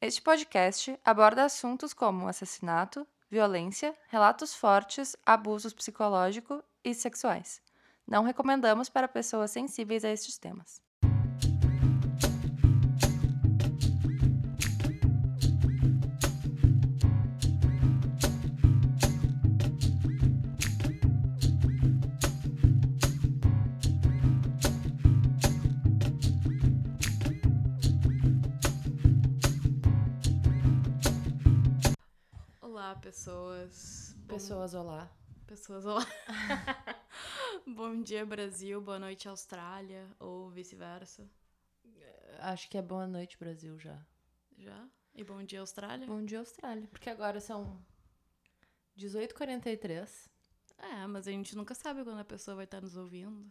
Este podcast aborda assuntos como assassinato, violência, relatos fortes, abusos psicológicos e sexuais. Não recomendamos para pessoas sensíveis a estes temas. Pessoas. Bom- Pessoas, olá. Pessoas, olá. Bom dia, Brasil. Boa noite, Austrália. Ou vice-versa. Acho que é boa noite, Brasil, já. Já? E bom dia, Austrália? Bom dia, Austrália. Porque agora são 18h43. É, mas a gente nunca sabe quando a pessoa vai estar nos ouvindo.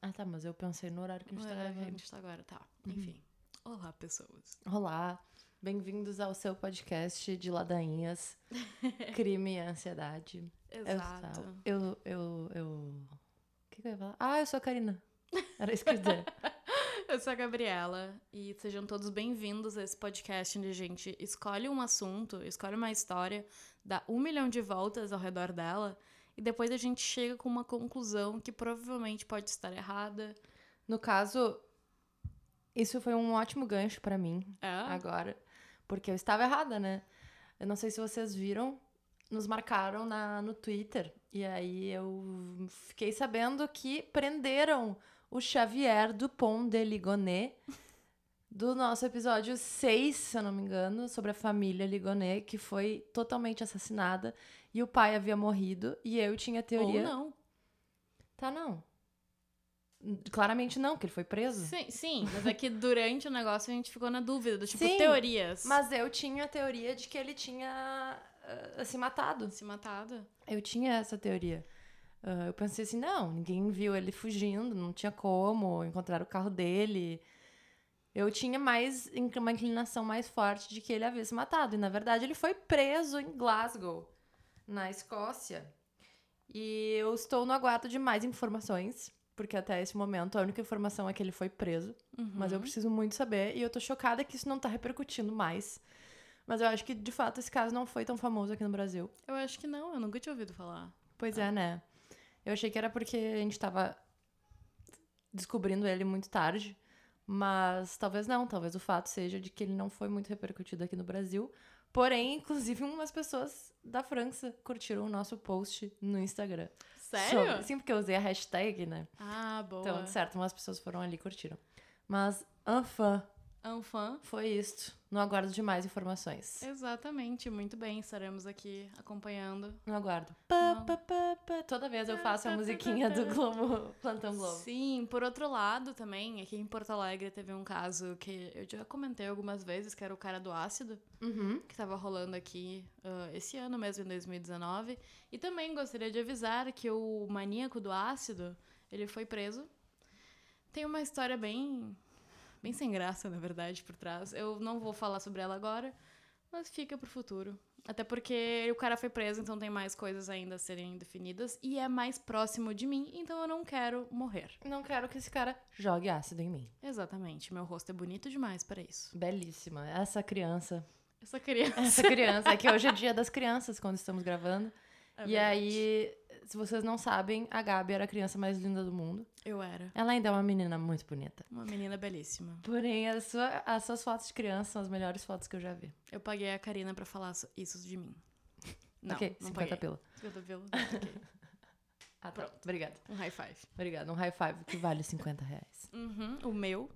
Ah, tá, mas eu pensei no horário que a gente tá É, a gravando. gente tá agora, tá. Enfim. Olá, pessoas. Olá, bem-vindos ao seu podcast de ladainhas, crime e ansiedade. Exato. Eu, eu, eu, eu... O que, que eu ia falar? Ah, eu sou a Karina. Era isso que eu ia dizer. Eu sou a Gabriela e sejam todos bem-vindos a esse podcast onde a gente escolhe um assunto, escolhe uma história, dá um milhão de voltas ao redor dela e depois a gente chega com uma conclusão que provavelmente pode estar errada. No caso, isso foi um ótimo gancho pra mim É? agora, porque eu estava errada, né? Eu não sei se vocês viram, nos marcaram na, no Twitter, e aí eu fiquei sabendo que prenderam o Xavier Dupont de Ligonnès do nosso episódio 6, se eu não me engano, sobre a família Ligonnès, que foi totalmente assassinada e o pai havia morrido, e eu tinha teoria. Ou não. Tá, não. Claramente não, porque ele foi preso. Sim, sim, mas é que durante o negócio a gente ficou na dúvida, do tipo, Sim, teorias. Mas eu tinha a teoria de que ele tinha ah, se matado. Se matado. Eu tinha essa teoria. Ah, eu pensei assim, não, ninguém viu ele fugindo, não tinha como encontrar o carro dele. Eu tinha mais uma inclinação mais forte de que ele havia se matado. E na verdade ele foi preso em Glasgow, na Escócia. E eu estou no aguardo de mais informações, porque até esse momento a única informação é que ele foi preso. Mas Uhum. eu preciso muito saber e eu tô chocada que isso não tá repercutindo mais. Mas eu acho que, de fato, esse caso não foi tão famoso aqui no Brasil. Eu acho que não, eu nunca tinha ouvido falar. Pois é, né? Eu achei que era porque a gente tava descobrindo ele muito tarde. Mas talvez não, talvez o fato seja de que ele não foi muito repercutido aqui no Brasil. Porém, inclusive, umas pessoas da França curtiram o nosso post no Instagram. Sério? Sobre- Sim, porque eu usei a hashtag, né? Ah, boa. Então, de certo, umas pessoas foram ali e curtiram. Mas, enfin, Um fã. foi isto. No aguardo de mais informações. Exatamente, muito bem, estaremos aqui acompanhando. No aguardo. Não. pá, pá, pá. Toda vez eu faço a musiquinha do Globo, Plantão Globo. Sim, por outro lado também, aqui em Porto Alegre teve um caso que eu já comentei algumas vezes, que era o cara do ácido, Uhum. que tava rolando aqui ah, esse ano mesmo, em 2019. E também gostaria de avisar que o maníaco do ácido, ele foi preso. Tem uma história bem, bem sem graça, na verdade, por trás. Eu não vou falar sobre ela agora, mas fica pro futuro. Até porque o cara foi preso, então tem mais coisas ainda a serem definidas. E é mais próximo de mim, então eu não quero morrer. Não quero que esse cara jogue ácido em mim. Exatamente, meu rosto é bonito demais para isso. Belíssima. Essa criança. Essa criança. Essa criança. É que hoje é dia das crianças, quando estamos gravando. É e verdade. aí, se vocês não sabem, a Gabi era a criança mais linda do mundo. Eu era Ela ainda é uma menina muito bonita. uma menina belíssima. Porém, a sua- as suas fotos de criança são as melhores fotos que eu já vi. Eu paguei a Karina pra falar so- isso de mim. Não, ok, não 50 paguei. pila. 50 pila. ok. Ah, tá. Pronto. Obrigada. Um high five. Obrigada. Um high five que vale 50 reais. Uhum, o meu.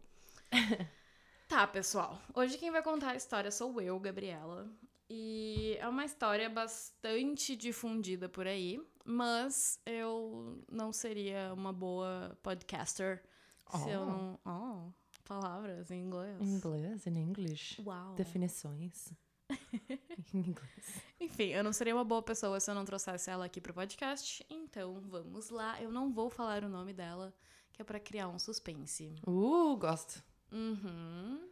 tá, pessoal. Hoje quem vai contar a história sou eu, Gabriela. E é uma história bastante difundida por aí, mas eu não seria uma boa podcaster se eu Oh. não. Oh, palavras em inglês. Em inglês, em English. Uau. Definições. em inglês. Enfim, eu não seria uma boa pessoa se eu não trouxesse ela aqui pro podcast. Então, vamos lá. Eu não vou falar o nome dela, que é pra criar um suspense. Uh, gosto. Uhum.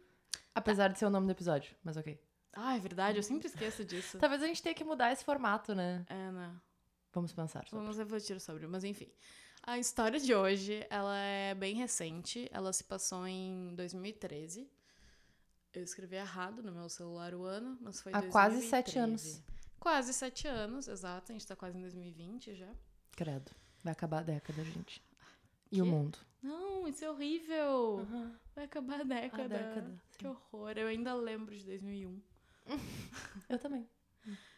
Apesar de ser o nome do episódio, mas ok. Ah, é verdade, eu sempre esqueço disso. Talvez a gente tenha que mudar esse formato, né? É, né? Vamos pensar sobre. Vamos refletir sobre, mas enfim. A história de hoje, ela é bem recente. Ela se passou em 2013. Eu escrevi errado no meu celular o ano, mas foi Há 2013. quase sete anos. Quase sete anos, exato. A gente tá quase em 2020 já. Credo. Vai acabar a década, gente. E o Quê? mundo? Não, isso é horrível. Vai acabar a década. A década. Que horror. Eu ainda lembro de 2001. Eu também.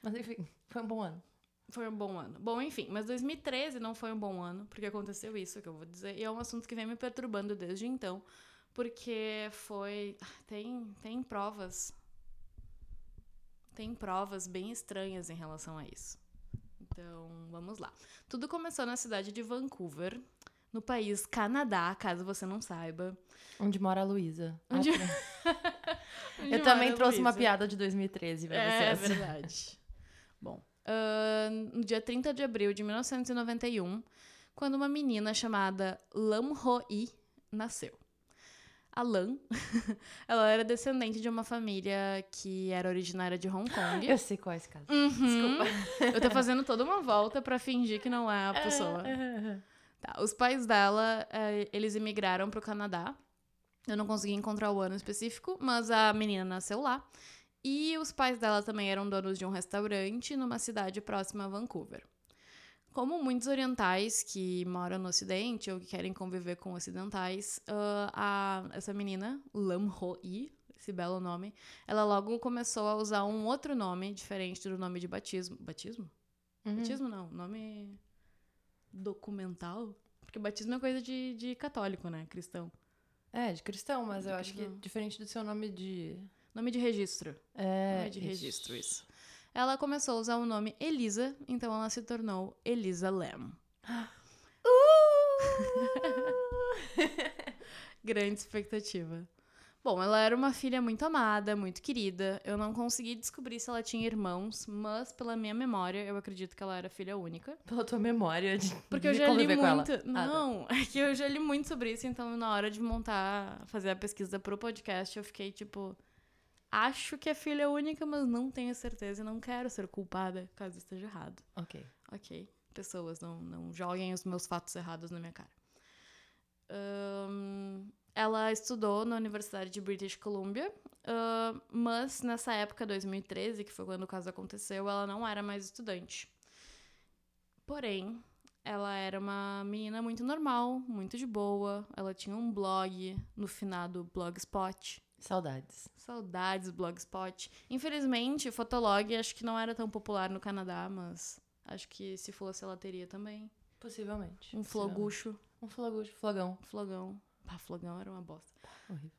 Mas enfim, foi um bom ano. Foi um bom ano. Bom, enfim, mas 2013 não foi um bom ano, porque aconteceu isso que eu vou dizer. E é um assunto que vem me perturbando desde então. Porque foi. Tem, tem provas. Tem provas bem estranhas em relação a isso. Então, vamos lá. Tudo começou na cidade de Vancouver, no país Canadá, caso você não saiba. Onde mora a Luísa. Onde- Ah, tá. Eu também trouxe uma piada de 2013 pra É vocês. verdade. Bom, ah, no dia 30 de abril de 1991, quando uma menina chamada Lam Ho-i nasceu. A Lam, ela era descendente de uma família que era originária de Hong Kong. Eu sei qual é esse caso. Uhum. Desculpa. Eu tô fazendo toda uma volta pra fingir que não é a pessoa. Tá, os pais dela, eh, eles imigraram pro Canadá. Eu não consegui encontrar o ano específico, mas a menina nasceu lá. E os pais dela também eram donos de um restaurante numa cidade próxima a Vancouver. Como muitos orientais que moram no Ocidente ou que querem conviver com ocidentais, ah, a- essa menina, Lam Ho-i, esse belo nome, ela logo começou a usar um outro nome diferente do nome de batismo. Batismo? Uhum. Batismo não, nome documental. Porque batismo é coisa de, de católico, né? Cristão. É, de cristão, mas eu acho que Cristão. diferente do seu nome de. Nome de registro. É. nome de registro, isso. Ela começou a usar o nome Elisa, então ela se tornou Elisa Lam. Grande expectativa. Bom, ela era uma filha muito amada, muito querida. Eu não consegui descobrir se ela tinha irmãos, mas pela minha memória, eu acredito que ela era filha única. Pela tua memória de. Porque eu já li muito. Ah, tá. Não, é que eu já li muito sobre isso, então na hora de montar, fazer a pesquisa pro podcast, eu fiquei tipo. Acho que é filha única, mas não tenho certeza e não quero ser culpada caso esteja errado. Ok. Ok. Pessoas, não, não joguem os meus fatos errados na minha cara. Ahn, ela estudou na Universidade de British Columbia, ahn, mas nessa época, 2013, que foi quando o caso aconteceu, ela não era mais estudante. Porém, ela era uma menina muito normal, muito de boa. Ela tinha um blog no finado Blogspot. Saudades. Saudades Blogspot. Infelizmente, Fotolog acho que não era tão popular no Canadá, mas acho que se fosse ela teria também. Possivelmente. Um flogucho, Um flogucho. Flogão. um flogão. Pá, flogão era uma bosta. Horrível.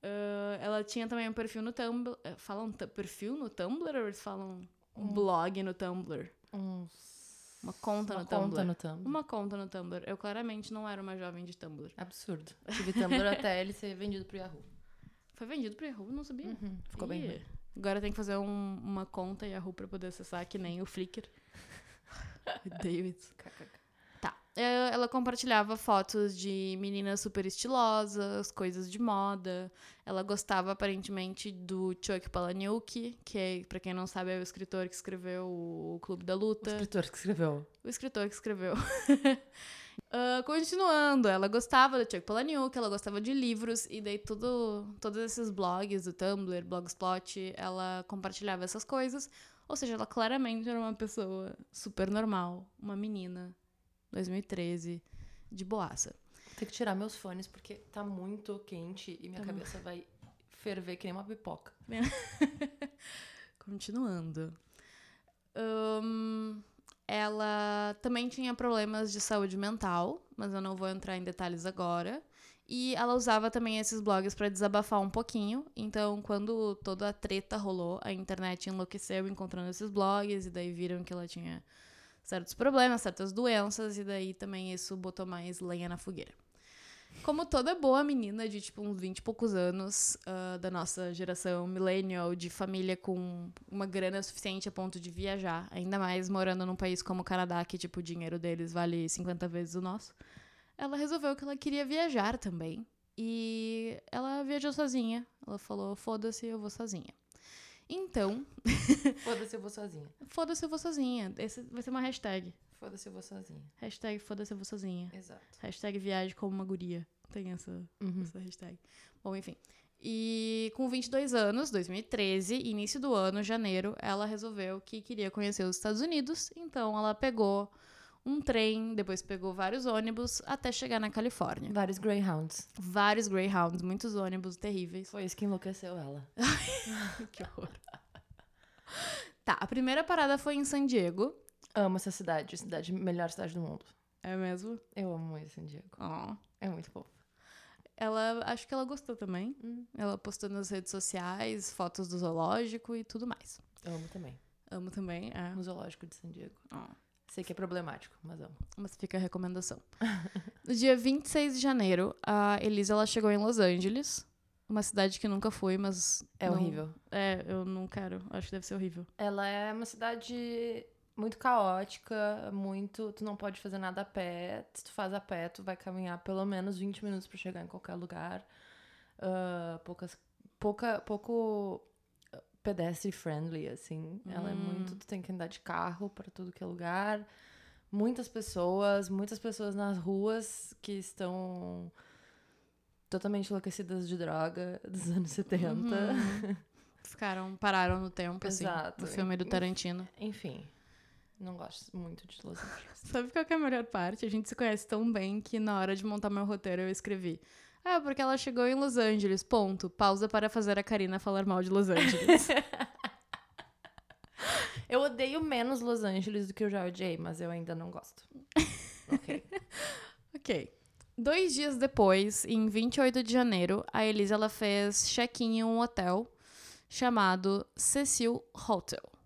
Ah, ela tinha também um perfil no Tumblr. eh, Falam perfil no Tumblr ou eles falam um Um- blog no Tumblr? Uns... Uma conta uma no Tumblr. conta no Tumblr. Uma conta no Tumblr. Eu claramente não era uma jovem de Tumblr. Absurdo. Tive Tumblr até ele ser vendido pro Yahoo. Foi vendido pro Yahoo, não sabia. Uhum, Ficou bem Ih, ruim. Agora tem que fazer um- uma conta Yahoo pra poder acessar, que nem o Flickr. David. Tá. É, Ela compartilhava fotos de meninas super estilosas, coisas de moda. Ela gostava, aparentemente, do Chuck Palahniuk, que, é, pra quem não sabe, é o escritor que escreveu o Clube da O Luta. escritor que escreveu. O escritor que escreveu. Ah, continuando, ela gostava do Chuck Palahniuk, ela gostava de livros, e daí tudo, todos esses blogs, do Tumblr, Blogspot, ela compartilhava essas coisas. Ou seja, ela claramente era uma pessoa super normal, uma menina, 2013, de boaça. Ter que tirar meus fones porque tá muito quente e minha Tá cabeça vai ferver que nem uma pipoca. Continuando. Ahn, ela também tinha problemas de saúde mental, mas eu não vou entrar em detalhes agora. E ela usava também esses blogs para desabafar um pouquinho. Então, quando toda a treta rolou, a internet enlouqueceu encontrando esses blogs, e daí viram que ela tinha certos problemas, certas doenças, e daí também isso botou mais lenha na fogueira. Como toda boa menina de, tipo, uns 20 e poucos anos ah, da nossa geração millennial, de família com uma grana suficiente a ponto de viajar, ainda mais morando num país como o Canadá, que, tipo, o dinheiro deles vale 50 vezes o nosso, ela resolveu que ela queria viajar também. E ela viajou sozinha. Ela falou: foda-se, eu vou sozinha. Então, Foda-se, eu vou sozinha. foda-se, eu vou sozinha. Esse vai ser uma hashtag. Foda-se, eu vou sozinha. Hashtag foda-se, eu vou sozinha. Exato. Hashtag viagem como uma guria. Tem essa, Uhum. essa hashtag. Bom, enfim. E com 22 anos, 2013, início do ano, janeiro, ela resolveu que queria conhecer os Estados Unidos, então ela pegou um trem, depois pegou vários ônibus até chegar na Califórnia. Vários Greyhounds. Vários Greyhounds, muitos ônibus terríveis. Foi isso que enlouqueceu ela. que horror. Tá, a primeira parada foi em San Diego. Amo essa cidade, cidade, melhor cidade do mundo. É mesmo? Eu amo muito San Diego. Oh. É muito fofo. Ela, acho que ela gostou também. Hum. Ela postou nas redes sociais fotos do zoológico e tudo mais. Eu amo também. Amo também, é. No zoológico de San Diego. Oh. Sei que é problemático, mas amo. Mas fica a recomendação. no dia 26 de janeiro, a Elisa ela chegou em Los Angeles. Uma cidade que nunca fui, mas. É não- horrível. É, eu não quero. Acho que deve ser horrível. Ela é uma cidade muito caótica, muito. Tu não pode fazer nada a pé. Se tu faz a pé, tu vai caminhar pelo menos 20 minutos pra chegar em qualquer lugar. Ah, poucas. Pouca, pouco ah, pedestre friendly, assim. Ela é Hum. muito. Tu tem que andar de carro pra tudo que é lugar. Muitas pessoas, muitas pessoas nas ruas que estão totalmente enlouquecidas de droga dos anos 70. Uhum. Ficaram, pararam no tempo, assim. Exato. No filme do Tarantino. Enfim, não gosto muito de Los Angeles. Sabe qual que é a melhor parte? A gente se conhece tão bem que na hora de montar meu roteiro eu escrevi. Ah, porque ela chegou em Los Angeles, ponto. Pausa para fazer a Karina falar mal de Los Angeles. Eu odeio menos Los Angeles do que eu já odiei, mas eu ainda não gosto. ok. ok. Dois dias depois, em 28 de janeiro, a Elisa ela fez check-in em um hotel chamado Cecil Hotel.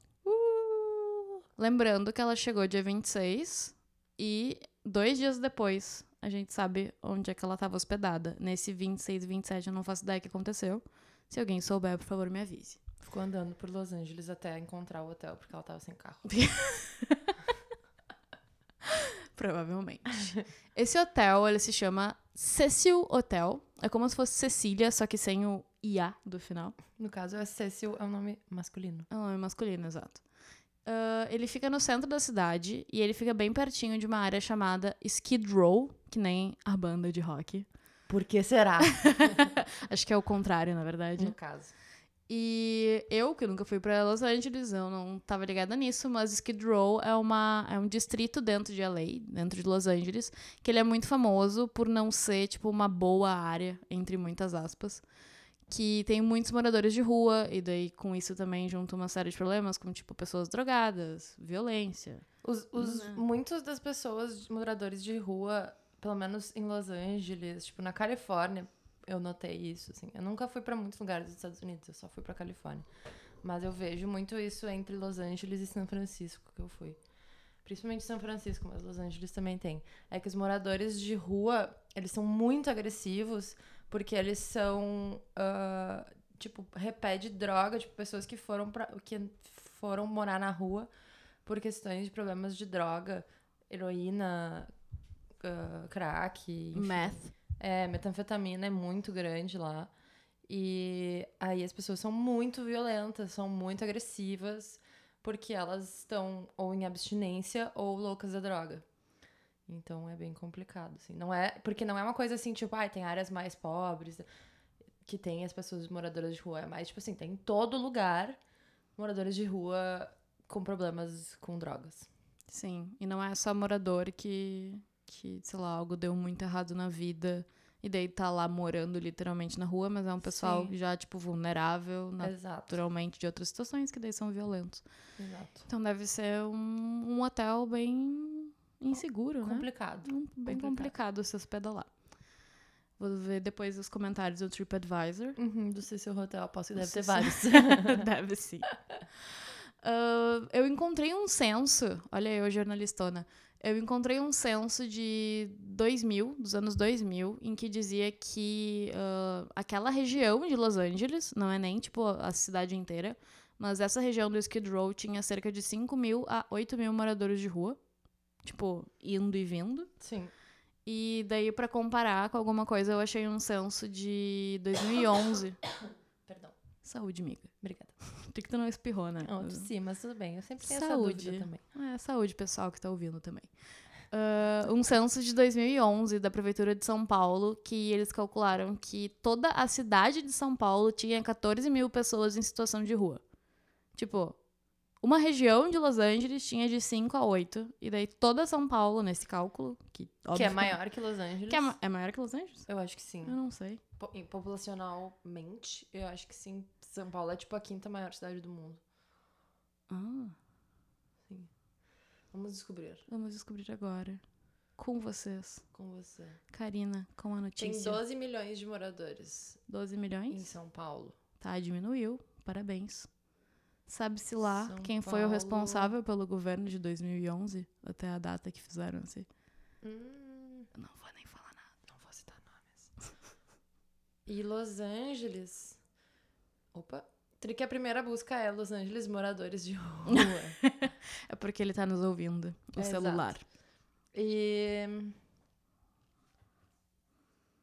Lembrando que ela chegou dia 26 e dois dias depois a gente sabe onde é que ela estava hospedada. Nesse 26 e 27 eu não faço ideia o que aconteceu. Se alguém souber, por favor, me avise. ficou andando por Los Angeles até encontrar o hotel, porque ela tava sem carro. Provavelmente. Esse hotel, ele se chama Cecil Hotel. É como se fosse Cecília, só que sem o IA do final. No caso, é Cecil, é um nome masculino. É um nome masculino, exato. Ah, ele fica no centro da cidade e ele fica bem pertinho de uma área chamada Skid Row, que nem a banda de rock. Por que será? Acho que é o contrário, na verdade. no caso. E eu, que nunca fui pra Los Angeles, eu não tava ligada nisso, mas Skid Row é, uma, é um distrito dentro de LA, dentro de Los Angeles, que ele é muito famoso por não ser, tipo, uma boa área, entre muitas aspas, que tem muitos moradores de rua, e daí com isso também junto uma série de problemas, como, tipo, pessoas drogadas, violência. Os, os, Uhum. Muitos das pessoas, moradores de rua, pelo menos em Los Angeles, tipo, na Califórnia, eu notei isso, assim. Eu nunca fui pra muitos lugares dos Estados Unidos, eu só fui pra Califórnia. Mas eu vejo muito isso entre Los Angeles e São Francisco, que eu fui. Principalmente São Francisco, mas Los Angeles também tem. É que os moradores de rua, eles são muito agressivos, porque eles são, ah, tipo, repé de droga, tipo, pessoas que foram, pra, que foram morar na rua por questões de problemas de droga, heroína, ah, crack, enfim. Meth. É, metanfetamina é muito grande lá. E aí as pessoas são muito violentas, são muito agressivas, porque elas estão ou em abstinência ou loucas da droga. Então é bem complicado, assim. Não é, porque não é uma coisa assim, tipo, ai, tem áreas mais pobres que tem as pessoas moradoras de rua. É mais, tipo assim, tem em todo lugar moradores de rua com problemas com drogas. Sim, e não é só morador que, que, sei lá, algo deu muito errado na vida e daí tá lá morando literalmente na rua, mas é um pessoal Sim. já, tipo, vulnerável Exato. naturalmente de outras situações que daí são violentos. Exato. Então deve ser um, um hotel bem inseguro, né? Complicado. Bem complicado. complicado se hospedar. Vou ver depois os comentários do TripAdvisor. Uhum, do Cecil Hotel, aposto que deve ter Cecil. vários. Deve sim. Ah, eu encontrei um censo, olha eu, jornalistona. Eu encontrei um censo de 2000, dos anos 2000, em que dizia que ah, aquela região de Los Angeles, não é nem tipo a cidade inteira, mas essa região do Skid Row tinha cerca de 5 mil a 8 mil moradores de rua. Tipo, indo e vindo. Sim. E daí, pra comparar com alguma coisa, eu achei um censo de 2011. Perdão. Saúde, amiga. Obrigada. Tem que tu não espirrou, né? Não, sim, mas tudo bem. Eu sempre tenho Saúde. essa dúvida também. É, saúde, pessoal que tá ouvindo também. ah, um censo de 2011 da Prefeitura de São Paulo, que eles calcularam que toda a cidade de São Paulo tinha 14 mil pessoas em situação de rua. Tipo, uma região de Los Angeles tinha de 5 a 8. E daí toda São Paulo, nesse cálculo, que, que é maior que Los Angeles. Que é, ma- é maior que Los Angeles? Eu acho que sim. Eu não sei. Po- em- Populacionalmente, eu acho que sim. São Paulo é tipo a quinta maior cidade do mundo. Ah, Vamos descobrir vamos descobrir agora. Com vocês. com você. Karina, com a Tem notícia. 12 milhões de moradores 12 em milhões? São Paulo. Tá, diminuiu. Parabéns. Sabe-se lá São quem foi o Paulo. responsável pelo governo de 2011 até a data que fizeram assim. Hum, não vou nem falar nada. não vou citar nomes. e Los Angeles. Opa. Tri que a primeira busca é Los Angeles moradores de rua. É porque ele tá nos ouvindo. O É, celular. E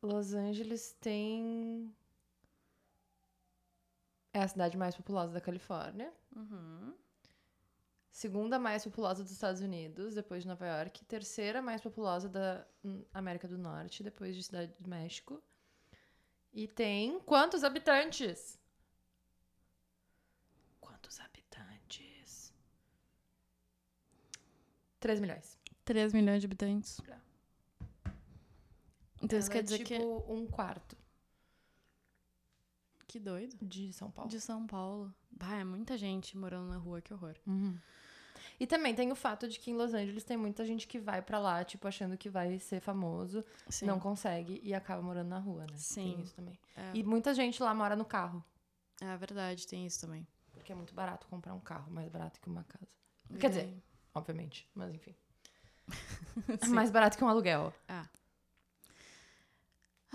Los Angeles tem é a cidade mais populosa da Califórnia, Uhum. segunda mais populosa dos Estados Unidos, depois de Nova York, terceira mais populosa da América do Norte, depois de Cidade do México. E tem quantos habitantes? Quantos habitantes? 3 milhões. 3 milhões de habitantes. Então isso quer é dizer tipo um quarto que. Doido. de São Paulo. De São Paulo. Bah, é muita gente morando na rua, que horror. E também tem o fato de que em Los Angeles tem muita gente que vai pra lá, tipo, achando que vai ser famoso, Sim. não consegue e acaba morando na rua, né? Sim. Tem isso também. É, E muita gente lá mora no carro, é verdade, tem isso também. porque é muito barato comprar um carro, mais barato que uma casa. E Quer dizer, obviamente, mas enfim. É mais barato que um aluguel. Ah,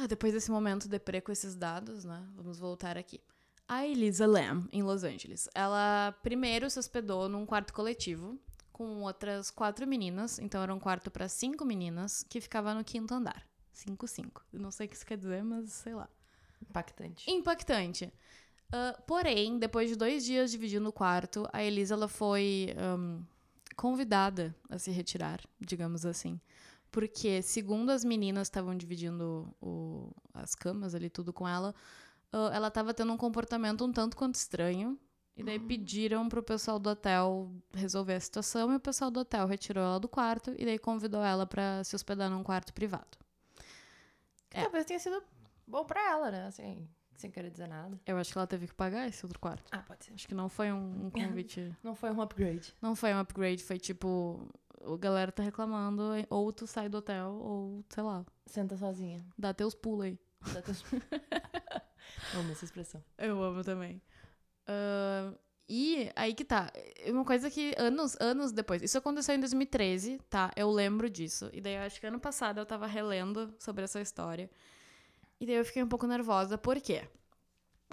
depois desse momento deprê com esses dados, né? Vamos voltar aqui. A Elisa Lam, em Los Angeles, ela primeiro se hospedou num quarto coletivo com outras quatro meninas. Então era um quarto para cinco meninas que ficava no quinto andar. Cinco, cinco. Eu não sei o que isso quer dizer, mas sei lá. Impactante. Impactante. Ah, porém, depois de dois dias dividindo o quarto, a Elisa ela foi ahm, convidada a se retirar, digamos assim. Porque, segundo as meninas estavam dividindo o- as camas ali, tudo com ela, ah, ela estava tendo um comportamento um tanto quanto estranho. E daí pediram pro pessoal do hotel resolver a situação e o pessoal do hotel retirou ela do quarto e daí convidou ela para se hospedar num quarto privado. É. Talvez tenha sido bom pra ela, né? Assim, sem querer dizer nada. Eu acho que ela teve que pagar esse outro quarto. Ah, pode ser. Acho que não foi um, um convite. Não foi um upgrade. não foi um upgrade, foi tipo. A galera tá reclamando, ou tu sai do hotel, ou sei lá, Senta sozinha. dá teus pulos aí. Dá teus- Amo essa expressão. Eu amo também. Ahn, e aí que tá. É Uma coisa que anos, anos depois. Isso aconteceu em 2013, tá? Eu lembro disso. E daí eu acho que ano passado eu tava relendo sobre essa história. E daí eu fiquei um pouco nervosa. Por quê?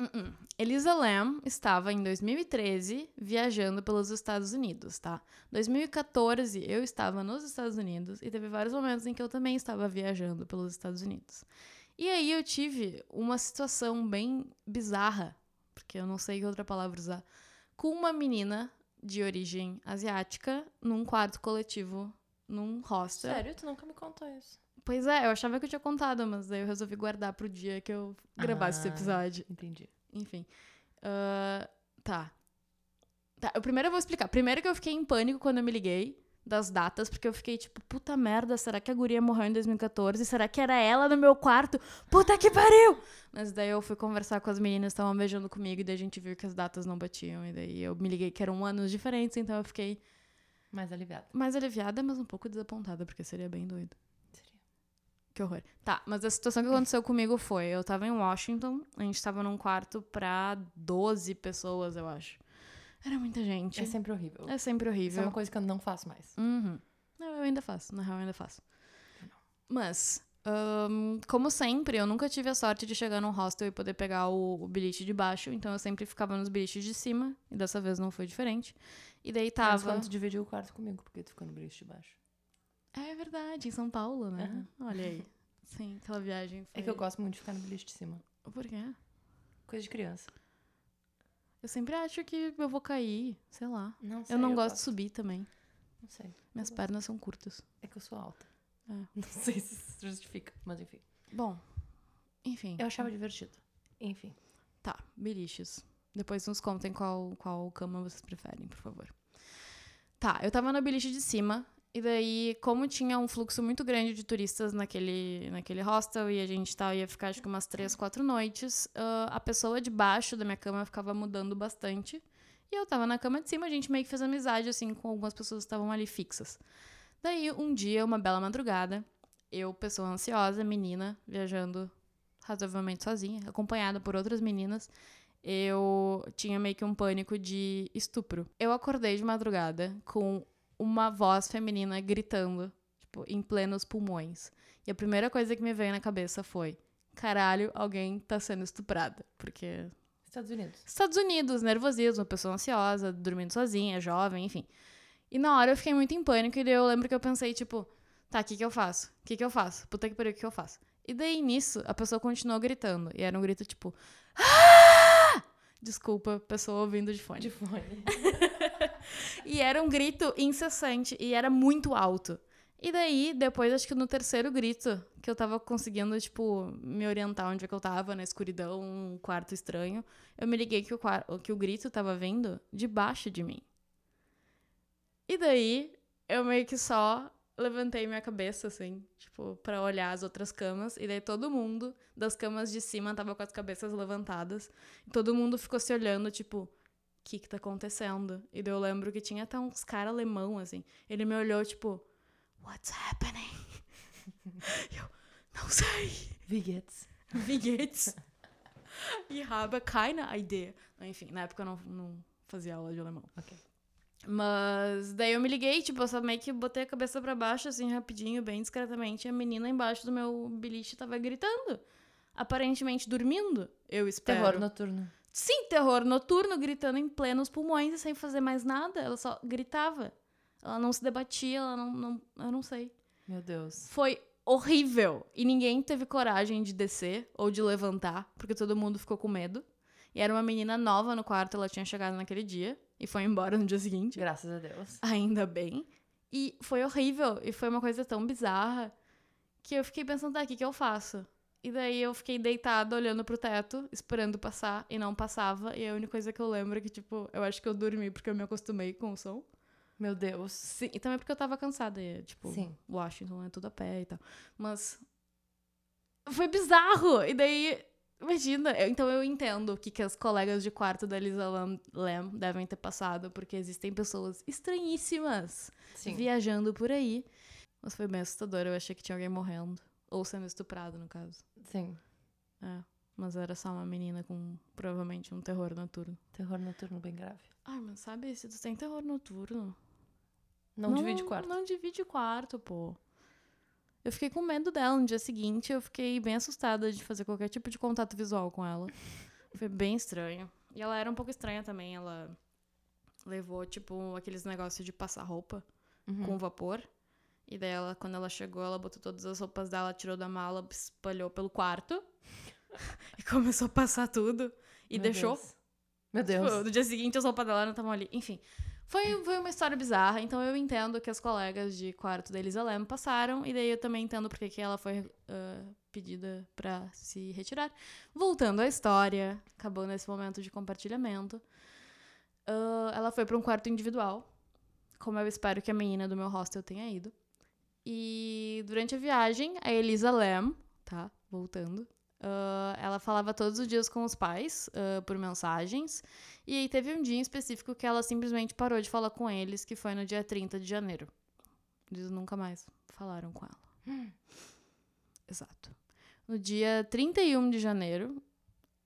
Uh-uh. Elisa Lam estava em 2013 viajando pelos Estados Unidos, tá? 2014 eu estava nos Estados Unidos e teve vários momentos em que eu também estava viajando pelos Estados Unidos. E aí eu tive uma situação bem bizarra, porque eu não sei que outra palavra usar, com uma menina de origem asiática num quarto coletivo, num hostel. Sério? Tu nunca me contou isso. Pois é, eu achava que eu tinha contado, mas daí eu resolvi guardar pro dia que eu gravasse esse Ah. episódio. Entendi. Enfim. Ah, tá. Tá, eu primeiro eu vou explicar. Primeiro que eu fiquei em pânico quando eu me liguei das datas, porque eu fiquei tipo, puta merda, será que a guria morreu em 2014? Será que era ela no meu quarto? Puta que pariu! Mas daí eu fui conversar com as meninas estavam beijando comigo e daí a gente viu que as datas não batiam. E daí eu me liguei que eram anos diferentes, então eu fiquei Mais aliviada. mais aliviada, mas um pouco desapontada, porque seria bem doido. Que horror. Tá, mas a situação que aconteceu comigo foi: eu tava em Washington, a gente tava num quarto pra 12 pessoas, eu acho. Era muita gente. É sempre horrível. É sempre Isso é horrível. uma coisa que eu não faço mais. Uhum. Não, eu ainda faço, na real, eu ainda faço. Mas, ahn, como sempre, eu nunca tive a sorte de chegar num hostel e poder pegar o, o bilhete de baixo, então eu sempre ficava nos bilhetes de cima, e dessa vez não foi diferente. E daí Mas tava. quando tu dividiu o quarto comigo, porque tu ficou no brilho de baixo. É verdade, em São Paulo, né? Olha aí. Sim, aquela viagem. É que eu gosto muito de ficar no bilhete de cima. Por quê? Coisa de criança. Eu sempre acho que eu vou cair, sei lá. Não eu não gosto de subir também. Não sei. Minhas Eu gosto. pernas são curtas. É que eu sou alta. É. Não sei se isso justifica, mas enfim. Bom, enfim. Eu achava divertido. Enfim. Tá, beliches. Depois nos contem qual, qual cama vocês preferem, por favor. Tá, eu tava na beliche de cima. E daí, como tinha um fluxo muito grande de turistas naquele, naquele hostel e a gente tá, ia ficar acho que umas três, quatro noites, ah, a pessoa de baixo da minha cama ficava mudando bastante. E eu tava na cama de cima, a gente meio que fez amizade, assim, com algumas pessoas que estavam ali fixas. Daí, um dia, uma bela madrugada, eu, pessoa ansiosa, menina, viajando razoavelmente sozinha, acompanhada por outras meninas, eu tinha meio que um pânico de estupro. Eu acordei de madrugada com uma voz feminina gritando, tipo, em plenos pulmões. E a primeira coisa que me veio na cabeça foi: caralho, alguém tá sendo estuprada. Porque Estados Unidos. Estados Unidos, nervosismo, pessoa ansiosa, dormindo sozinha, jovem, enfim. E na hora eu fiquei muito em pânico e daí eu lembro que eu pensei, tipo, tá, o que que eu faço? O que que eu faço? Puta que pariu, o que que eu faço? E daí nisso, a pessoa continuou gritando. E era um grito tipo. "Ah!" Desculpa, pessoa ouvindo de fone. De fone. E era um grito incessante e era muito alto. E daí, depois, acho que no terceiro grito, que eu tava conseguindo, tipo, me orientar onde é que eu tava, na escuridão, um quarto estranho, eu me liguei que o, que o grito tava vindo debaixo de mim. E daí, eu meio que só levantei minha cabeça, assim, tipo, pra olhar as outras camas. E daí todo mundo das camas de cima tava com as cabeças levantadas. E todo mundo ficou se olhando, tipo, que que tá acontecendo? E daí eu lembro que tinha até uns cara alemão, assim. Ele me olhou, tipo, what's happening? E eu, não sei. Vigets. Vigets. e habe keine Idee. Enfim, na época eu não, não fazia aula de alemão. Mas daí eu me liguei, tipo, eu só meio que botei a cabeça pra baixo, assim, rapidinho, bem discretamente. E a menina embaixo do meu beliche tava gritando. Aparentemente dormindo, eu espero. Terror noturno. Sim, terror noturno, gritando em plenos pulmões e sem fazer mais nada. Ela só gritava. Ela não se debatia, ela não. não eu não sei. Meu Deus. Foi horrível. E ninguém teve coragem de descer ou de levantar, porque todo mundo ficou com medo. E era uma menina nova no quarto, ela tinha chegado naquele dia e foi embora no dia seguinte. Graças a Deus. Ainda bem. E foi horrível. E foi uma coisa tão bizarra que eu fiquei pensando, tá, o que, que eu faço? E daí eu fiquei deitada, olhando pro teto, esperando passar, e não passava. E a única coisa que eu lembro é que, tipo, eu acho que eu dormi porque eu me acostumei com o som. Meu Deus. Sim, e também porque eu tava cansada. E, tipo, Sim. Washington é tudo a pé e tal. Mas. Foi bizarro! E daí. Imagina, eu- então eu entendo o que, que as colegas de quarto da Lisa Lam, Lam devem ter passado, porque existem pessoas estranhíssimas Sim. viajando por aí. Mas foi bem assustador, eu achei que tinha alguém morrendo. Ou sendo estuprado, no caso. Sim. É. Mas era só uma menina com provavelmente um terror noturno. Terror noturno bem grave. Ai, mas sabe, se tu tem terror noturno. Não, divide quarto. Não divide quarto, pô. Eu fiquei com medo dela no dia seguinte, eu fiquei bem assustada de fazer qualquer tipo de contato visual com ela. Foi bem estranho. E ela era um pouco estranha também, ela levou, tipo, aqueles negócios de passar roupa Uhum. com vapor. E daí, ela, quando ela chegou, ela botou todas as roupas dela, tirou da mala, espalhou pelo quarto. e começou a passar tudo. E Meu deixou. Deus. Meu Tipo, Deus. no dia seguinte, as roupas dela não estavam ali. Enfim, foi, foi uma história bizarra. Então eu entendo que as colegas de quarto da Elisa Lam passaram. E daí eu também entendo porque que ela foi ah, pedida pra se retirar. Voltando à história, acabou nesse momento de compartilhamento. ah, ela foi pra um quarto individual. Como eu espero que a menina do meu hostel tenha ido. E durante a viagem, a Elisa Lam, tá? Voltando. ah, ela falava todos os dias com os pais ah, por mensagens. E aí teve um dia em específico que ela simplesmente parou de falar com eles, que foi no dia 30 de janeiro. Eles nunca mais falaram com ela. Exato. No dia 31 de janeiro,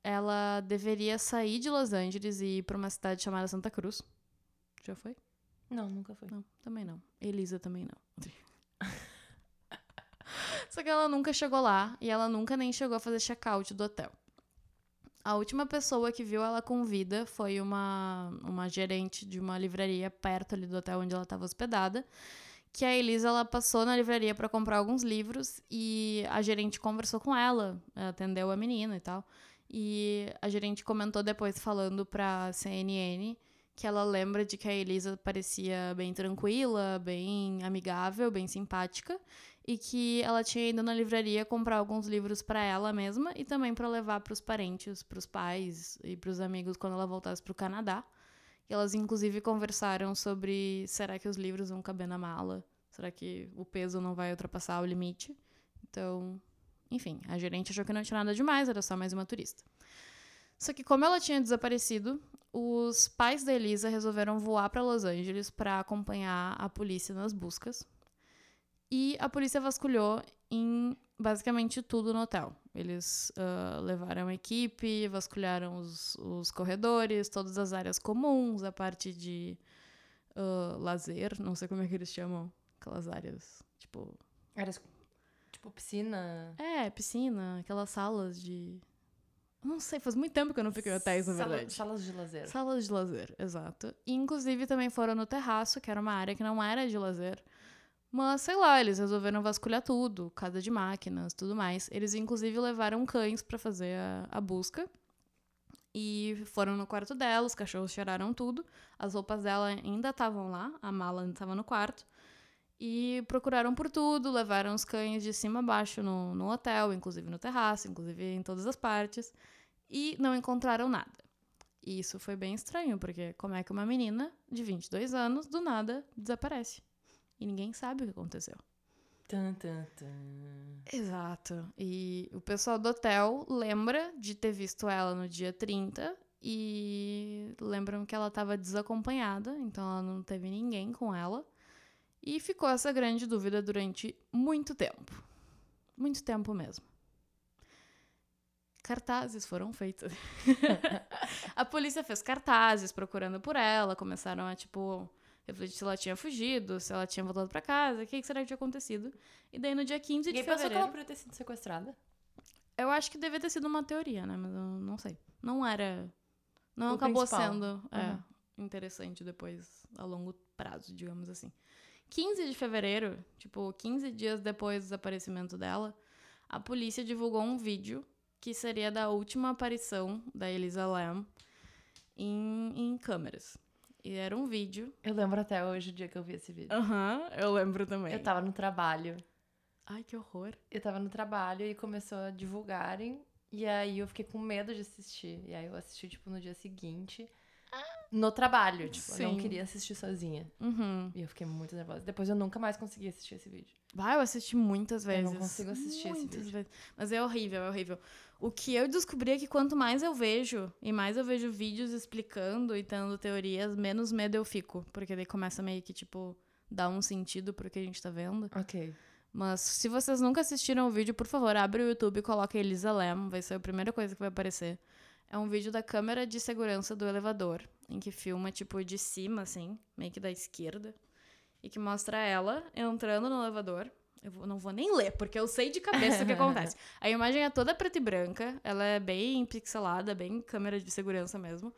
ela deveria sair de Los Angeles e ir pra uma cidade chamada Santa Cruz. Já foi? Não, nunca foi. Não, também não. Elisa também não. Só que ela nunca chegou lá e ela nunca nem chegou a fazer check-out do hotel. A última pessoa que viu ela com vida foi uma, uma gerente de uma livraria perto ali do hotel onde ela estava hospedada. Que a Elisa ela passou na livraria para comprar alguns livros e a gerente conversou com ela, atendeu a menina e tal. E a gerente comentou depois falando pra CNN que ela lembra de que a Elisa parecia bem tranquila, bem amigável, bem simpática, e que ela tinha ido na livraria comprar alguns livros para ela mesma e também para levar para os parentes, para os pais e para os amigos quando ela voltasse para o Canadá. E elas inclusive conversaram sobre será que os livros vão caber na mala? Será que o peso não vai ultrapassar o limite? Então, enfim, a gerente achou que não tinha nada demais, era só mais uma turista. Só que como ela tinha desaparecido, os pais da Elisa resolveram voar para Los Angeles para acompanhar a polícia nas buscas. E a polícia vasculhou em basicamente tudo no hotel. Eles uh, levaram a equipe, vasculharam os, os, corredores, todas as áreas comuns, a parte de uh, lazer, não sei como é que eles chamam aquelas áreas, tipo... Áreas, tipo piscina? É, piscina, aquelas salas de não sei, faz muito tempo que eu não fico em hotéis, na verdade. Salas de lazer. Salas de lazer, exato. E, inclusive, também foram no terraço, que era uma área que não era de lazer. Mas, sei lá, eles resolveram vasculhar tudo, casa de máquinas, tudo mais. Eles, inclusive, levaram cães para fazer a, a busca. E foram no quarto dela, os cachorros cheiraram tudo. As roupas dela ainda estavam lá, a mala ainda estava no quarto. E procuraram por tudo, levaram os cães de cima a baixo no, no hotel, inclusive no terraço, inclusive em todas as partes e não encontraram nada. E isso foi bem estranho, porque como é que uma menina de 22 anos do nada desaparece? E ninguém sabe o que aconteceu. Exato. E o pessoal do hotel lembra de ter visto ela no dia 30 e lembram que ela estava desacompanhada, então ela não teve ninguém com ela. E ficou essa grande dúvida durante muito tempo. Muito tempo mesmo cartazes foram feitos. a polícia fez cartazes procurando por ela, começaram a, tipo, se ela tinha fugido, se ela tinha voltado para casa, o que será que tinha acontecido. E daí no dia 15 de e fevereiro... pensou que ela poderia ter sido sequestrada? Eu acho que devia ter sido uma teoria, né? Mas eu não sei. Não era... Não o acabou principal. sendo é, Uhum. interessante depois, a longo prazo, digamos assim. 15 de fevereiro, tipo, 15 dias depois do desaparecimento dela, a polícia divulgou um vídeo que seria da última aparição da Elisa Lam em, em câmeras. E era um vídeo. Eu lembro até hoje o dia que eu vi esse vídeo. Aham, eu lembro também. Eu tava no trabalho. Ai, que horror. Eu tava no trabalho e começou a divulgarem. E aí eu fiquei com medo de assistir. E aí eu assisti, tipo, no dia seguinte. No trabalho, tipo, eu não Sim. queria assistir sozinha. Uhum. E eu fiquei muito nervosa. Depois eu nunca mais consegui assistir esse vídeo. Vai, eu assisti muitas Eu vezes. não consigo assistir esse Muitas vídeo. vezes. Mas é horrível, é horrível. O que eu descobri é que quanto mais eu vejo, e mais eu vejo vídeos explicando e tendo teorias, menos medo eu fico. Porque daí começa meio que, tipo, dar um sentido pro que a gente tá vendo. Ok. Mas se vocês nunca assistiram o vídeo, por favor, abre o YouTube e coloca Elisa Lam, vai ser a primeira coisa que vai aparecer. É um vídeo da câmera de segurança do elevador, em que filma, tipo, de cima, assim, meio que da esquerda, e que mostra ela entrando no elevador. Eu não vou nem ler, porque eu sei de cabeça o que acontece. A imagem é toda preta e branca, ela é bem pixelada, bem câmera de segurança mesmo.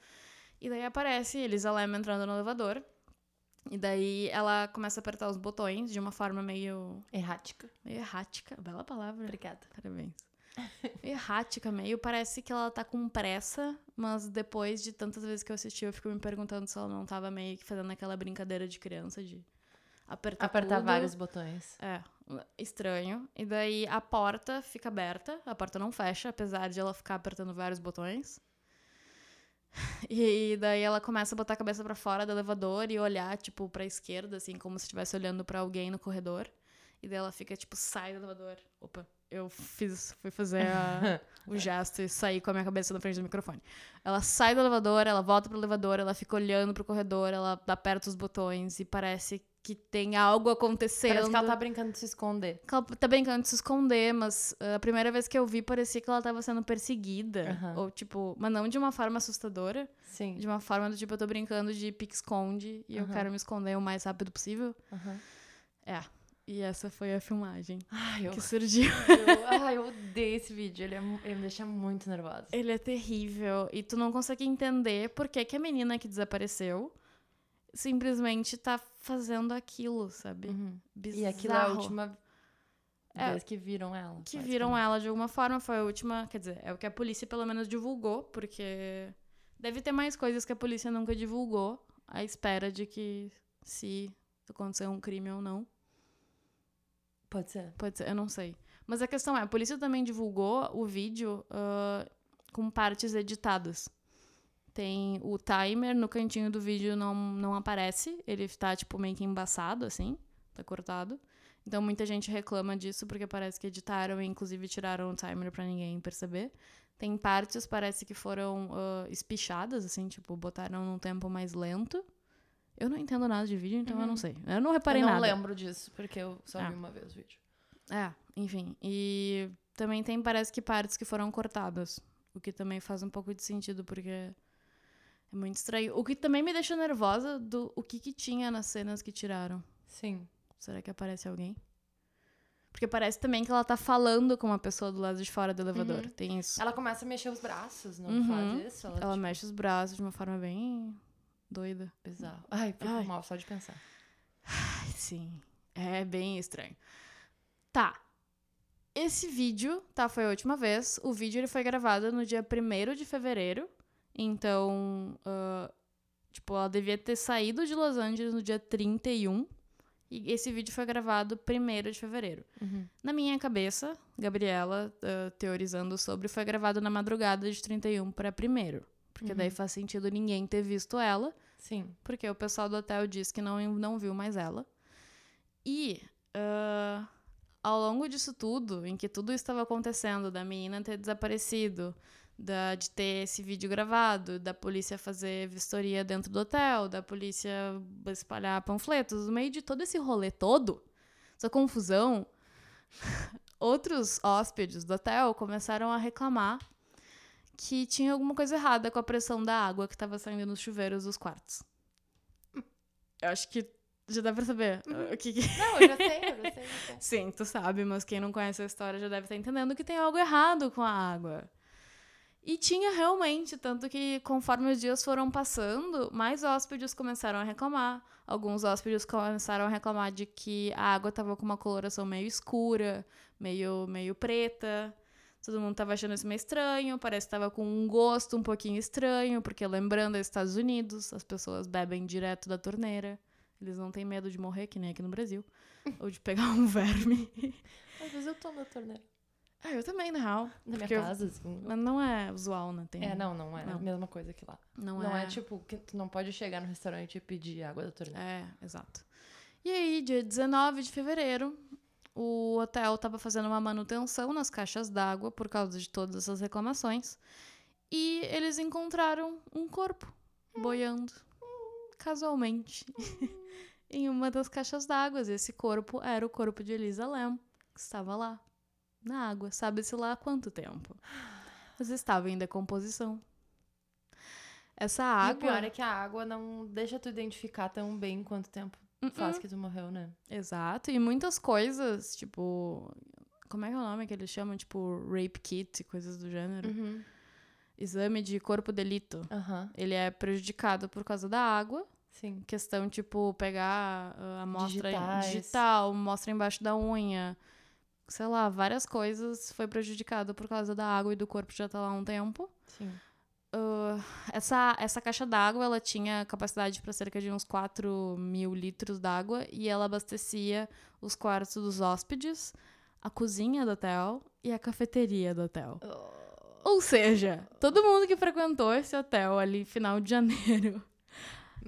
E daí aparece Elisa Lam entrando no elevador. E daí ela começa a apertar os botões de uma forma meio Errática. Meio errática. Bela palavra. Obrigada. Parabéns. Errática, meio. Parece que ela tá com pressa, mas depois de tantas vezes que eu assisti, eu fico me perguntando se ela não tava meio que fazendo aquela brincadeira de criança de apertar Apertar vários botões. É, estranho. E daí a porta fica aberta, a porta não fecha, apesar de ela ficar apertando vários botões. E daí ela começa a botar a cabeça pra fora do elevador e olhar, tipo, pra esquerda, assim, como se estivesse olhando pra alguém no corredor. E daí ela fica, tipo, sai do elevador. Opa, eu fiz, fui fazer a- o gesto e saí com a minha cabeça na frente do microfone. Ela sai do elevador, ela volta pro elevador, ela fica olhando pro corredor, ela aperta os botões e parece que tem algo acontecendo. Parece que ela tá brincando de se esconder. Que ela tá brincando de se esconder, mas uh, a primeira vez que eu vi parecia que ela tava sendo perseguida. Aham. Ou tipo, mas não de uma forma assustadora, Sim. de uma forma do tipo, eu tô brincando de pique-esconde e eu Aham. quero me esconder o mais rápido possível. Aham. É. E essa foi a filmagem Ai, eu, que surgiu. eu, ai, eu odeio esse vídeo. Ele, é ele me deixa muito nervosa. Ele é terrível. E tu não consegue entender por que, que a menina que desapareceu simplesmente tá fazendo aquilo, sabe? Uhum. Bizarro. E aquilo é a última É. vez que viram ela. que viram ela de alguma forma. Foi a última, quer dizer, é o que a polícia pelo menos divulgou, porque Deve ter mais coisas que a polícia nunca divulgou, à espera de que se acontecer um crime ou não. Pode ser. Pode ser, eu não sei. Mas a questão é, a polícia também divulgou o vídeo uh, com partes editadas. Tem o timer no cantinho do vídeo não, não aparece, ele tá tipo meio que embaçado assim, tá cortado. Então muita gente reclama disso porque parece que editaram e inclusive tiraram o timer para ninguém perceber. Tem partes parece que foram uh, espichadas assim, tipo botaram num tempo mais lento. Eu não entendo nada de vídeo, então uhum. eu não uhum. sei. Eu não reparei nada. Eu não nada. lembro disso porque eu só vi ah. uma vez o vídeo. É, enfim. E também tem, parece que partes que foram cortadas. O que também faz um pouco de sentido, porque é muito estranho. O que também me deixou nervosa do o que, que tinha nas cenas que tiraram. Sim. Será que aparece alguém? Porque parece também que ela tá falando com uma pessoa do lado de fora do elevador. Uhum. Tem isso. Ela começa a mexer os braços, não uhum. faz isso? Ela, ela tipo... mexe os braços de uma forma bem doida. Bizarro. Ai, fico Ai. mal só de pensar. Ai, sim. É bem estranho. Tá. Esse vídeo, tá, foi a última vez. O vídeo ele foi gravado no dia 1 de fevereiro. Então, uh, tipo, ela devia ter saído de Los Angeles no dia 31. E esse vídeo foi gravado 1 de fevereiro. Uhum. Na minha cabeça, Gabriela, uh, teorizando sobre, foi gravado na madrugada de 31 para 1 Porque uhum. daí faz sentido ninguém ter visto ela. Sim. Porque o pessoal do hotel disse que não, não viu mais ela. E uh, ao longo disso tudo, em que tudo estava acontecendo, da menina ter desaparecido, da, de ter esse vídeo gravado, da polícia fazer vistoria dentro do hotel, da polícia espalhar panfletos, no meio de todo esse rolê todo, essa confusão, outros hóspedes do hotel começaram a reclamar que tinha alguma coisa errada com a pressão da água que estava saindo nos chuveiros dos quartos. Eu acho que já dá pra saber uhum. o que, que... Não, eu já sei, eu já sei, já sei. Sim, tu sabe, mas quem não conhece a história já deve estar entendendo que tem algo errado com a água. E tinha realmente, tanto que conforme os dias foram passando, mais hóspedes começaram a reclamar. Alguns hóspedes começaram a reclamar de que a água estava com uma coloração meio escura, meio, meio preta. Todo mundo estava achando isso meio estranho, parece que estava com um gosto um pouquinho estranho, porque lembrando, é Estados Unidos, as pessoas bebem direto da torneira. Eles não têm medo de morrer, que nem aqui no Brasil. ou de pegar um verme. Às vezes eu tomo a torneira. Ah, eu também, na real. Na minha casa, eu... assim. Mas não é usual, né? Tem... É, não, não é não. a mesma coisa que lá. Não, não é... é tipo, que tu não pode chegar no restaurante e pedir água da torneira. É, exato. E aí, dia 19 de fevereiro, o hotel estava fazendo uma manutenção nas caixas d'água por causa de todas essas reclamações. E eles encontraram um corpo boiando casualmente em uma das caixas d'água. Esse corpo era o corpo de Elisa Lam, que estava lá, na água. Sabe-se lá há quanto tempo. Mas estava em decomposição. Essa água. E o pior é que a água não deixa tu identificar tão bem quanto tempo uh -uh. faz que tu morreu, né? Exato. E muitas coisas, tipo. Como é que é o nome que eles chamam? Tipo, rape kit, coisas do gênero. Uhum. Exame de corpo delito. Uhum. Ele é prejudicado por causa da água. Sim. Questão, tipo, pegar a amostra digital, mostra embaixo da unha. Sei lá, várias coisas foi prejudicado por causa da água e do corpo já tá lá há um tempo. Sim. Uh, essa, essa caixa d'água, ela tinha capacidade para cerca de uns 4 mil litros d'água e ela abastecia os quartos dos hóspedes, a cozinha do hotel e a cafeteria do hotel. Oh. Ou seja, todo mundo que frequentou esse hotel ali final de janeiro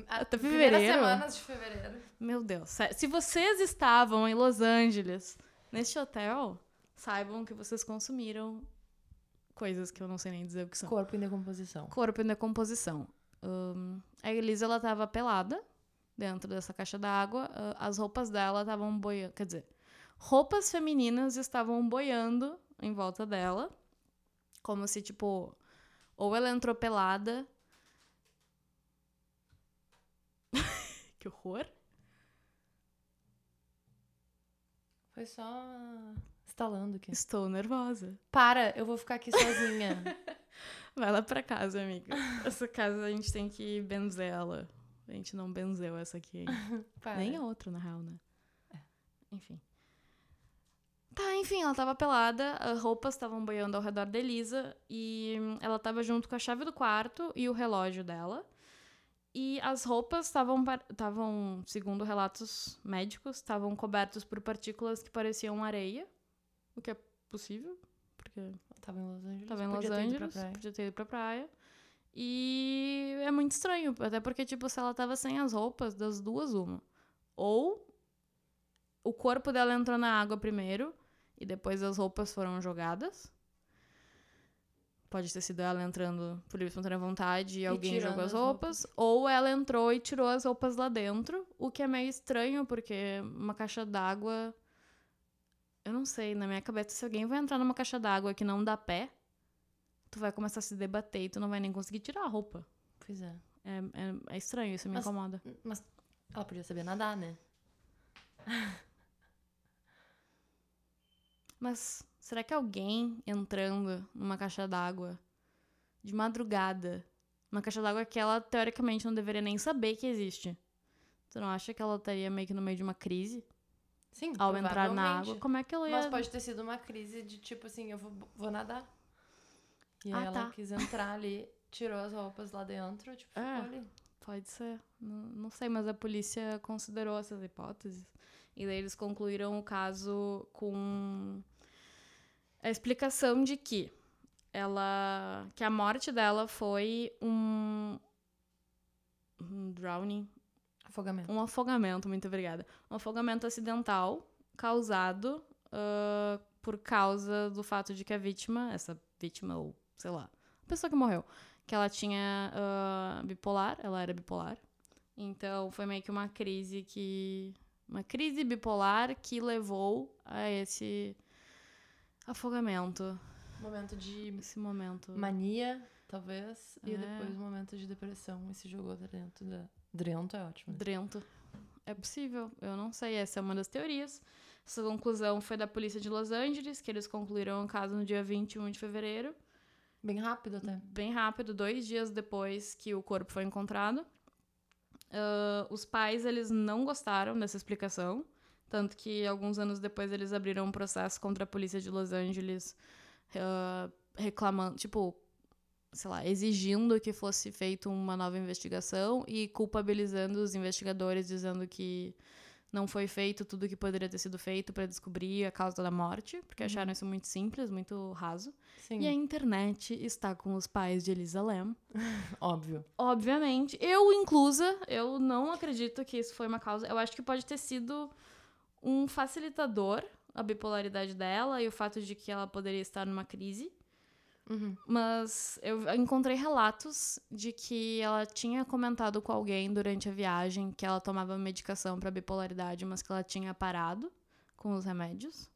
até fevereiro. semanas de fevereiro. Meu Deus. Se vocês estavam em Los Angeles, neste hotel, saibam que vocês consumiram coisas que eu não sei nem dizer o que são. Corpo em decomposição. Corpo em decomposição. Um, a Elisa, ela tava pelada dentro dessa caixa d'água. Uh, as roupas dela estavam boiando. Quer dizer, roupas femininas estavam boiando em volta dela. Como se, tipo, ou ela entrou pelada Que horror. Foi só estalando aqui. Estou nervosa. Para, eu vou ficar aqui sozinha. Vai lá pra casa, amiga. Essa casa a gente tem que benzer ela. A gente não benzeu essa aqui ainda. Nem a outra, na real, né? É. Enfim. Tá, enfim, ela tava pelada, as roupas estavam boiando ao redor da Elisa e hum, ela tava junto com a chave do quarto e o relógio dela. E as roupas estavam, segundo relatos médicos, estavam cobertos por partículas que pareciam areia, o que é possível, porque Tava em Los Angeles. Tava em podia Los ter pra Angeles, praia. podia ter ido pra praia. E é muito estranho, até porque, tipo, se ela tava sem as roupas, das duas, uma. Ou o corpo dela entrou na água primeiro e depois as roupas foram jogadas. Pode ter sido ela entrando por livre e espontânea vontade e, alguém tirando jogou as as roupas. Ou ela entrou e tirou as roupas lá dentro, o que é meio estranho, porque uma caixa d'água. Eu não sei, na minha cabeça, se alguém vai entrar numa caixa d'água que não dá pé, tu vai começar a se debater e tu não vai nem conseguir tirar a roupa. Pois é. É, é, é estranho, isso me Mas- incomoda. Mas ela podia saber nadar, né? Mas será que alguém entrando numa caixa d'água de madrugada, uma caixa d'água que ela teoricamente não deveria nem saber que existe, tu não acha que ela estaria meio que no meio de uma crise Sim, ao entrar na água? Como é que ela ia. Mas pode ter sido uma crise de tipo assim, eu vou, vou nadar. E aí Ah, ela tá. quis entrar ali, tirou as roupas lá dentro, tipo, É. ficou ali. Pode ser. Não, não sei, mas a polícia considerou essas hipóteses. E daí eles concluíram o caso com a explicação de que ela. que a morte dela foi um. um drowning. Afogamento. Um afogamento, muito obrigada. Um afogamento acidental causado ah, por causa do fato de que a vítima, essa vítima, ou sei lá, a pessoa que morreu, que ela tinha ah, bipolar, ela era bipolar. Então foi meio que uma crise que. Uma crise bipolar que levou a esse afogamento, Momento de esse momento. mania, talvez, e É. depois um momento de depressão e se jogou dentro da. Drento é ótimo. Drento. É possível, eu não sei, essa é uma das teorias. Essa conclusão foi da polícia de Los Angeles, que eles concluíram o caso no dia 21 de fevereiro, Bem rápido até. bem rápido, dois dias depois que o corpo foi encontrado. Ah, os pais, eles não gostaram dessa explicação, tanto que alguns anos depois eles abriram um processo contra a polícia de Los Angeles, ah, reclamando, tipo, sei lá, exigindo que fosse feita uma nova investigação e culpabilizando os investigadores, dizendo que não foi feito tudo o que poderia ter sido feito para descobrir a causa da morte, porque acharam isso muito simples, muito raso. Sim, E a internet está com os pais de Elisa Lam. óbvio. Obviamente, eu inclusa, eu não acredito que isso foi uma causa. Eu acho que pode ter sido um facilitador a bipolaridade dela e o fato de que ela poderia estar numa crise. Uhum. Mas eu encontrei relatos de que ela tinha comentado com alguém durante a viagem que ela tomava medicação para bipolaridade, mas que ela tinha parado com os remédios.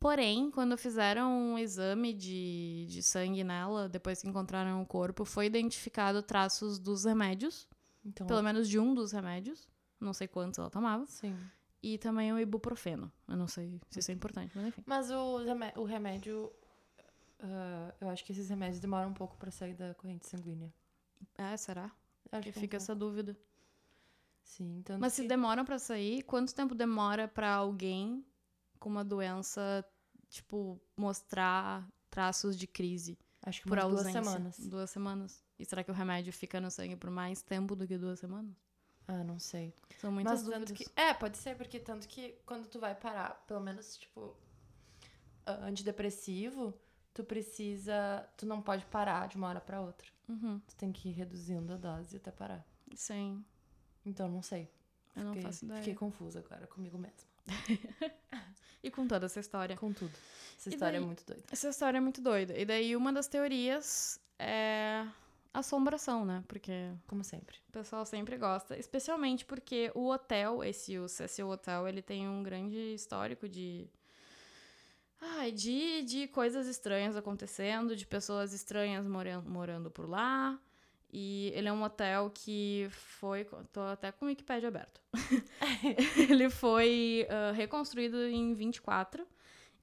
Porém, quando fizeram um exame de, de sangue nela, depois que encontraram o corpo, foi identificado traços dos remédios, Então, pelo menos de um dos remédios. Não sei quantos ela tomava. sim. E também o ibuprofeno. Eu não sei se isso é importante, mas enfim. Mas o, o remédio. ah, eu acho que esses remédios demoram um pouco pra sair da corrente sanguínea. É, será? Acho Que que um fica pouco. essa dúvida. Sim, tanto Mas se que- demoram pra sair, quanto tempo demora pra alguém com uma doença, tipo, mostrar traços de crise acho que por duas semanas. Duas semanas. E será que o remédio fica no sangue por mais tempo do que duas semanas? Ah, não sei. São muitas Mas dúvidas. que. É, pode ser, porque tanto que quando tu vai parar, pelo menos, tipo, antidepressivo, tu precisa. Tu não pode parar de uma hora pra outra. Uhum, Tu tem que ir reduzindo a dose até parar. Sim, Então, não sei. eu não Fiquei, faço ideia. fiquei confusa agora comigo mesma. E com toda essa história. Com tudo. Essa E história é daí- muito doida. Essa história é muito doida. E daí uma das teorias é assombração, né? Porque Como sempre. O pessoal sempre gosta, especialmente porque o hotel, esse o Cecil Hotel, ele tem um grande histórico de ai, de, de coisas estranhas acontecendo, de pessoas estranhas moran- morando por lá. E ele é um hotel que foi. Tô até com o Wikipedia aberto. ele foi ah, reconstruído em 24.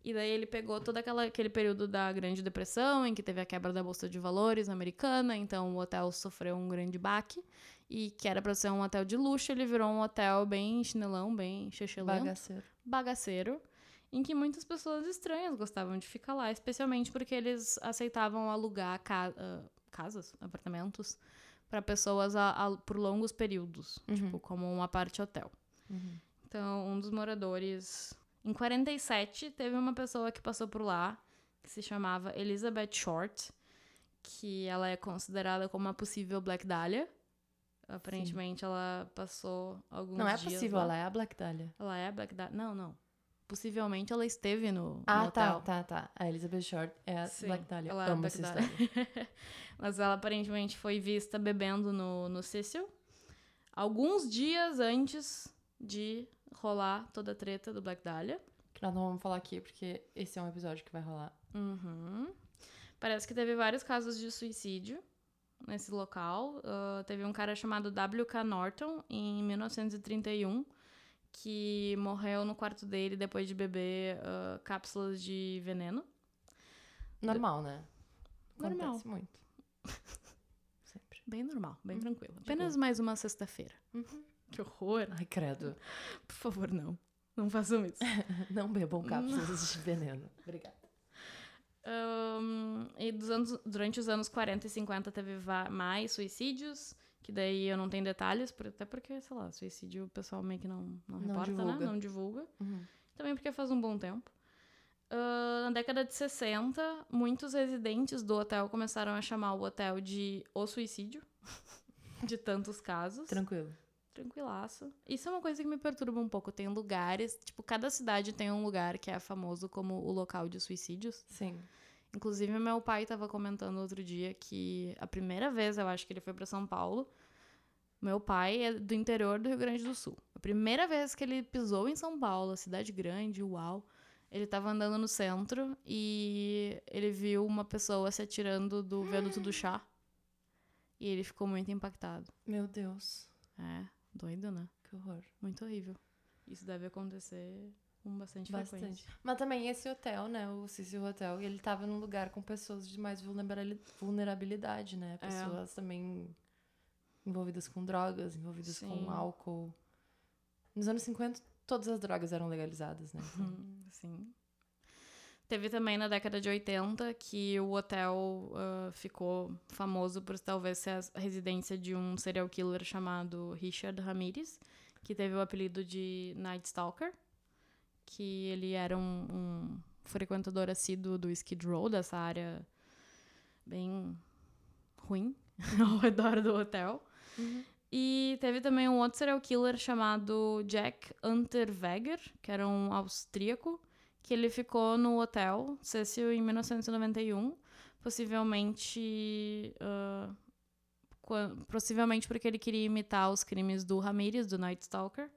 E daí ele pegou todo aquela, aquele período da Grande Depressão, em que teve a quebra da Bolsa de Valores americana, então o hotel sofreu um grande baque. E que era pra ser um hotel de luxo, ele virou um hotel bem chinelão, bem chechelento Bagaceiro. bagaceiro, em que muitas pessoas estranhas gostavam de ficar lá, especialmente porque eles aceitavam alugar ca uh, casas, apartamentos, para pessoas a, a, por longos períodos, Uhum. tipo, como uma parte hotel. Uhum. Então, um dos moradores. Em 47, teve uma pessoa que passou por lá, que se chamava Elizabeth Short, que ela é considerada como uma possível Black Dahlia. Aparentemente, ela passou alguns Não é possível, lá. ela é a Black Dahlia. Ela é Black Dahlia? Não, não. Possivelmente ela esteve no, no Ah, hotel. tá, tá, tá. A Elizabeth Short é a Sim, Black Dahlia. ela é a Amo Black Dahlia. história. Mas ela aparentemente foi vista bebendo no, no Cecil alguns dias antes de rolar toda a treta do Black Dahlia. Que nós não vamos falar aqui, porque esse é um episódio que vai rolar. Uhum. Parece que teve vários casos de suicídio nesse local. Ah, teve um cara chamado W.K. Norton em 1931 que morreu no quarto dele depois de beber ah, cápsulas de veneno. Normal, né? Normal. Acontece muito. Sempre. Bem normal, bem Hum, tranquilo. Apenas mais uma sexta-feira. Uhum. Que horror. Ai, credo. Por favor, não. Não façam isso. Não bebam cápsulas de veneno. Obrigada. Ahn, e anos- durante os anos 40 e 50 teve mais suicídios, que daí eu não tenho detalhes, até porque, sei lá, suicídio o pessoal meio que não, não Não reporta, né? divulga. Não divulga. Uhum. Também porque faz um bom tempo. Ah, na década de 60, muitos residentes do hotel começaram a chamar o hotel de O Suicídio, de tantos casos. Tranquilo. Tranquilaço. Isso é uma coisa que me perturba um pouco. Tem lugares, tipo, cada cidade tem um lugar que é famoso como o local de suicídios. Sim. Inclusive, meu pai estava comentando outro dia que a primeira vez, eu acho que ele foi para São Paulo. Meu pai é do interior do Rio Grande do Sul. A primeira vez que ele pisou em São Paulo, cidade grande, uau. Ele estava andando no centro e ele viu uma pessoa se atirando do viaduto do chá. E ele ficou muito impactado. Meu Deus. É, doido, né? Que horror. Muito horrível. Isso deve acontecer com bastante, Bastante. frequência. Mas também esse hotel, né? O Cecil Hotel, ele tava num lugar com pessoas de mais vulnerabili- vulnerabilidade, né? É. Pessoas também envolvidas com drogas, envolvidas Sim. com álcool. Nos anos 50, todas as drogas eram legalizadas, né? Então, Sim. Teve também na década de 80 que o hotel ah, ficou famoso por talvez ser a residência de um serial killer chamado Richard Ramirez, que teve o apelido de Night Stalker, que ele era um, um frequentador assíduo do Skid Row, dessa área bem ruim ao redor do hotel. Uhum. E teve também um outro serial killer chamado Jack Unterweger, que era um austríaco, que ele ficou no hotel Cecil em 1991, possivelmente. quan- possivelmente porque ele queria imitar os crimes do Ramirez, do Night Stalker.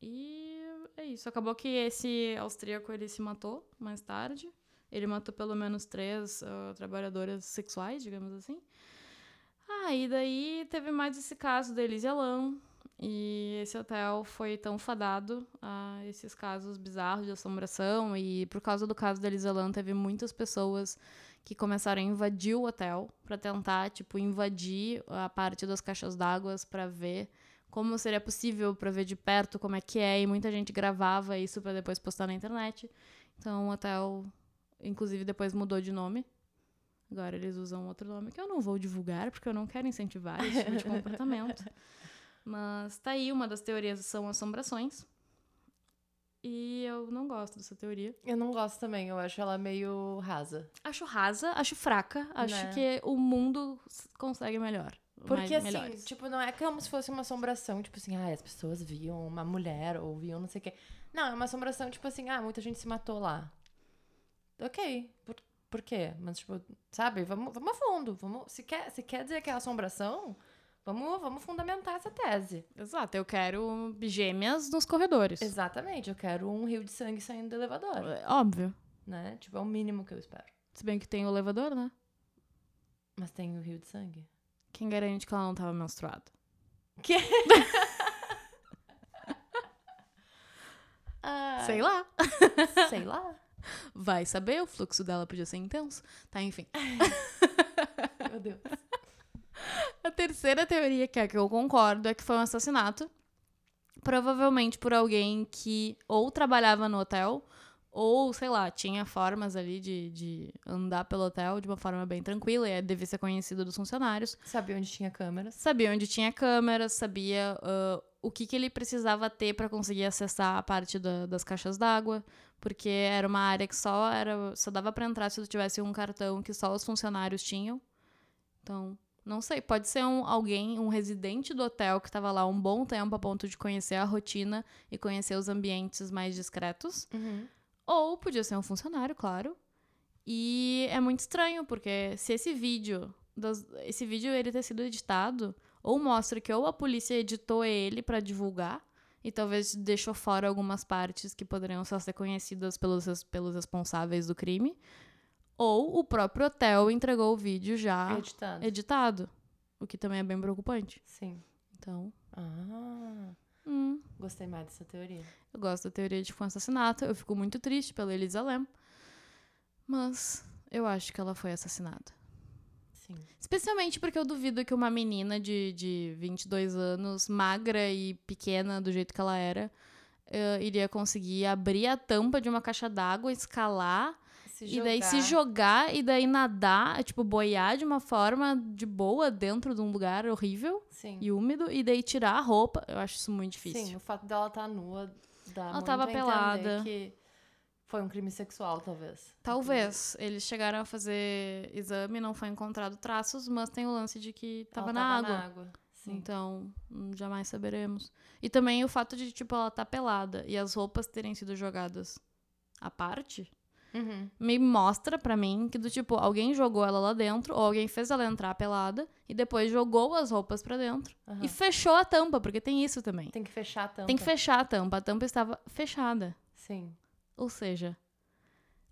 E é isso. Acabou que esse austríaco ele se matou mais tarde. Ele matou pelo menos três ah, trabalhadoras sexuais, digamos assim. Ah, e daí teve mais esse caso da Elise Lam. E esse hotel foi tão fadado a esses casos bizarros de assombração. E por causa do caso da Elise Lam, teve muitas pessoas que começaram a invadir o hotel para tentar, tipo, invadir a parte das caixas d'água para ver como seria possível para ver de perto como é que é. E muita gente gravava isso para depois postar na internet. Então o hotel, inclusive, depois mudou de nome. Agora eles usam outro nome que eu não vou divulgar, porque eu não quero incentivar esse tipo de comportamento. Mas tá aí, uma das teorias são assombrações. E eu não gosto dessa teoria. Eu não gosto também, eu acho ela meio rasa. Acho rasa, acho fraca, acho Né? que o mundo consegue melhor. Porque assim, melhores. tipo, não é como se fosse uma assombração, tipo assim, ah, as pessoas viam uma mulher ou viam não sei o quê. Não, é uma assombração, tipo assim, ah, muita gente se matou lá. Ok, por, por quê? Mas, tipo, sabe, vamos, vamos a fundo. Vamos, se, quer, se quer dizer que é assombração, vamos, vamos fundamentar essa tese. Exato, eu quero gêmeas nos corredores. Exatamente, eu quero um rio de sangue saindo do elevador, É Óbvio. né? Tipo, é o mínimo que eu espero. Se bem que tem o elevador, né? Mas tem o rio de sangue. Quem garante que ela não tava menstruada? Que? ah, Sei lá. Sei lá. Vai saber, o fluxo dela podia ser intenso. Tá, enfim. Meu Deus. A terceira teoria, que é a que eu concordo, é que foi um assassinato. Provavelmente por alguém que ou trabalhava no hotel, ou, sei lá, tinha formas ali de, de andar pelo hotel de uma forma bem tranquila, e devia ser conhecido dos funcionários. Sabia onde tinha câmeras. Sabia onde tinha câmeras, sabia uh, o que, que ele precisava ter para conseguir acessar a parte da, das caixas d'água, porque era uma área que só era só dava para entrar se tu tivesse um cartão que só os funcionários tinham. Então, não sei, pode ser um, alguém, um residente do hotel que estava lá um bom tempo a ponto de conhecer a rotina e conhecer os ambientes mais discretos. Uhum. Ou podia ser um funcionário, claro. E é muito estranho, porque se esse vídeo, das, esse vídeo ele ter sido editado, ou mostra que ou a polícia editou ele para divulgar, e talvez deixou fora algumas partes que poderiam só ser conhecidas pelos, pelos responsáveis do crime, ou o próprio hotel entregou o vídeo já Editado. editado, o que também é bem preocupante. Sim. Então, Ah, hum, gostei mais dessa teoria. eu gosto da teoria de que foi um assassinato, eu fico muito triste pela Elisa Lam, mas eu acho que ela foi assassinada. Sim. Especialmente porque eu duvido que uma menina de, de 22 anos, magra e pequena do jeito que ela era, eh, iria conseguir abrir a tampa de uma caixa d'água, escalar Se e daí se jogar e daí nadar, tipo, boiar de uma forma de boa dentro de um lugar horrível Sim. e úmido e daí tirar a roupa. Eu acho isso muito difícil. Sim, o fato dela estar nua dá Ela muito tava a pelada. que foi um crime sexual, talvez. Talvez. Eles chegaram a fazer exame, não foi encontrado traços, mas tem o lance de que Ela tava na água. água. Sim. Então, hum, jamais saberemos. E também o fato de, tipo, ela tá pelada e as roupas terem sido jogadas à parte, Uhum. me mostra pra mim que, do tipo, alguém jogou ela lá dentro, ou alguém fez ela entrar pelada, e depois jogou as roupas pra dentro. Aham. E fechou a tampa, porque tem isso também. Tem que fechar a tampa. Tem que fechar a tampa. A tampa estava fechada. Sim. Ou seja,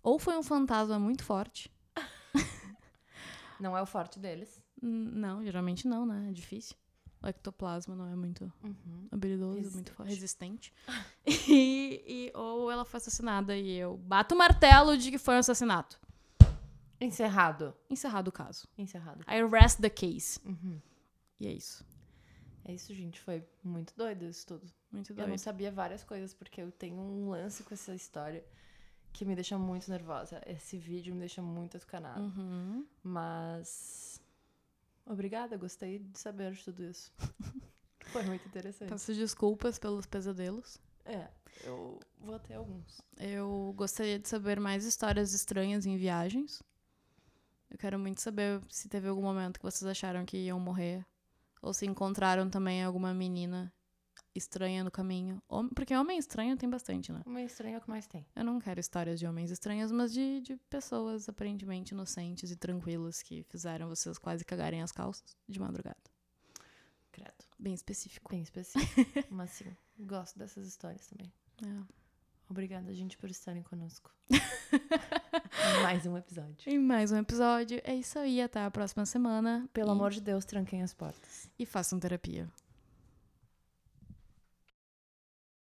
ou foi um fantasma muito forte. Não é o forte deles. Não, geralmente não, né? É difícil. O ectoplasma não é muito Uhum. habilidoso, muito Resistente. fo- resistente. e, e- ou ela foi assassinada e eu bato o martelo de que foi um assassinato. Encerrado. Encerrado o caso. Encerrado. I rest the case. Uhum. E é isso. É isso, gente. Foi muito doido isso tudo. Muito Eu doido. não sabia várias coisas, porque eu tenho um lance com essa história que me deixa muito nervosa. Esse vídeo me deixa muito atucanada. Uhum. Mas. Obrigada, gostei de saber de tudo isso. Foi muito interessante. Peço desculpas pelos pesadelos. É, eu vou ter alguns. Eu gostaria de saber mais histórias estranhas em viagens. Eu quero muito saber se teve algum momento que vocês acharam que iam morrer. Ou se encontraram também alguma menina estranha no caminho. Porque homem estranho tem bastante, né? Uma estranha é o que mais tem. Eu não quero histórias de homens estranhos, mas de, de pessoas aparentemente inocentes e tranquilas que fizeram vocês quase cagarem as calças de madrugada. Credo. Bem específico. Bem específico. Mas sim, gosto dessas histórias também. É. Obrigada, gente, por estarem conosco. Em Mais um episódio. Em mais um episódio. É isso aí. Até a próxima semana. Pelo E- amor de Deus, tranquem as portas. E façam terapia.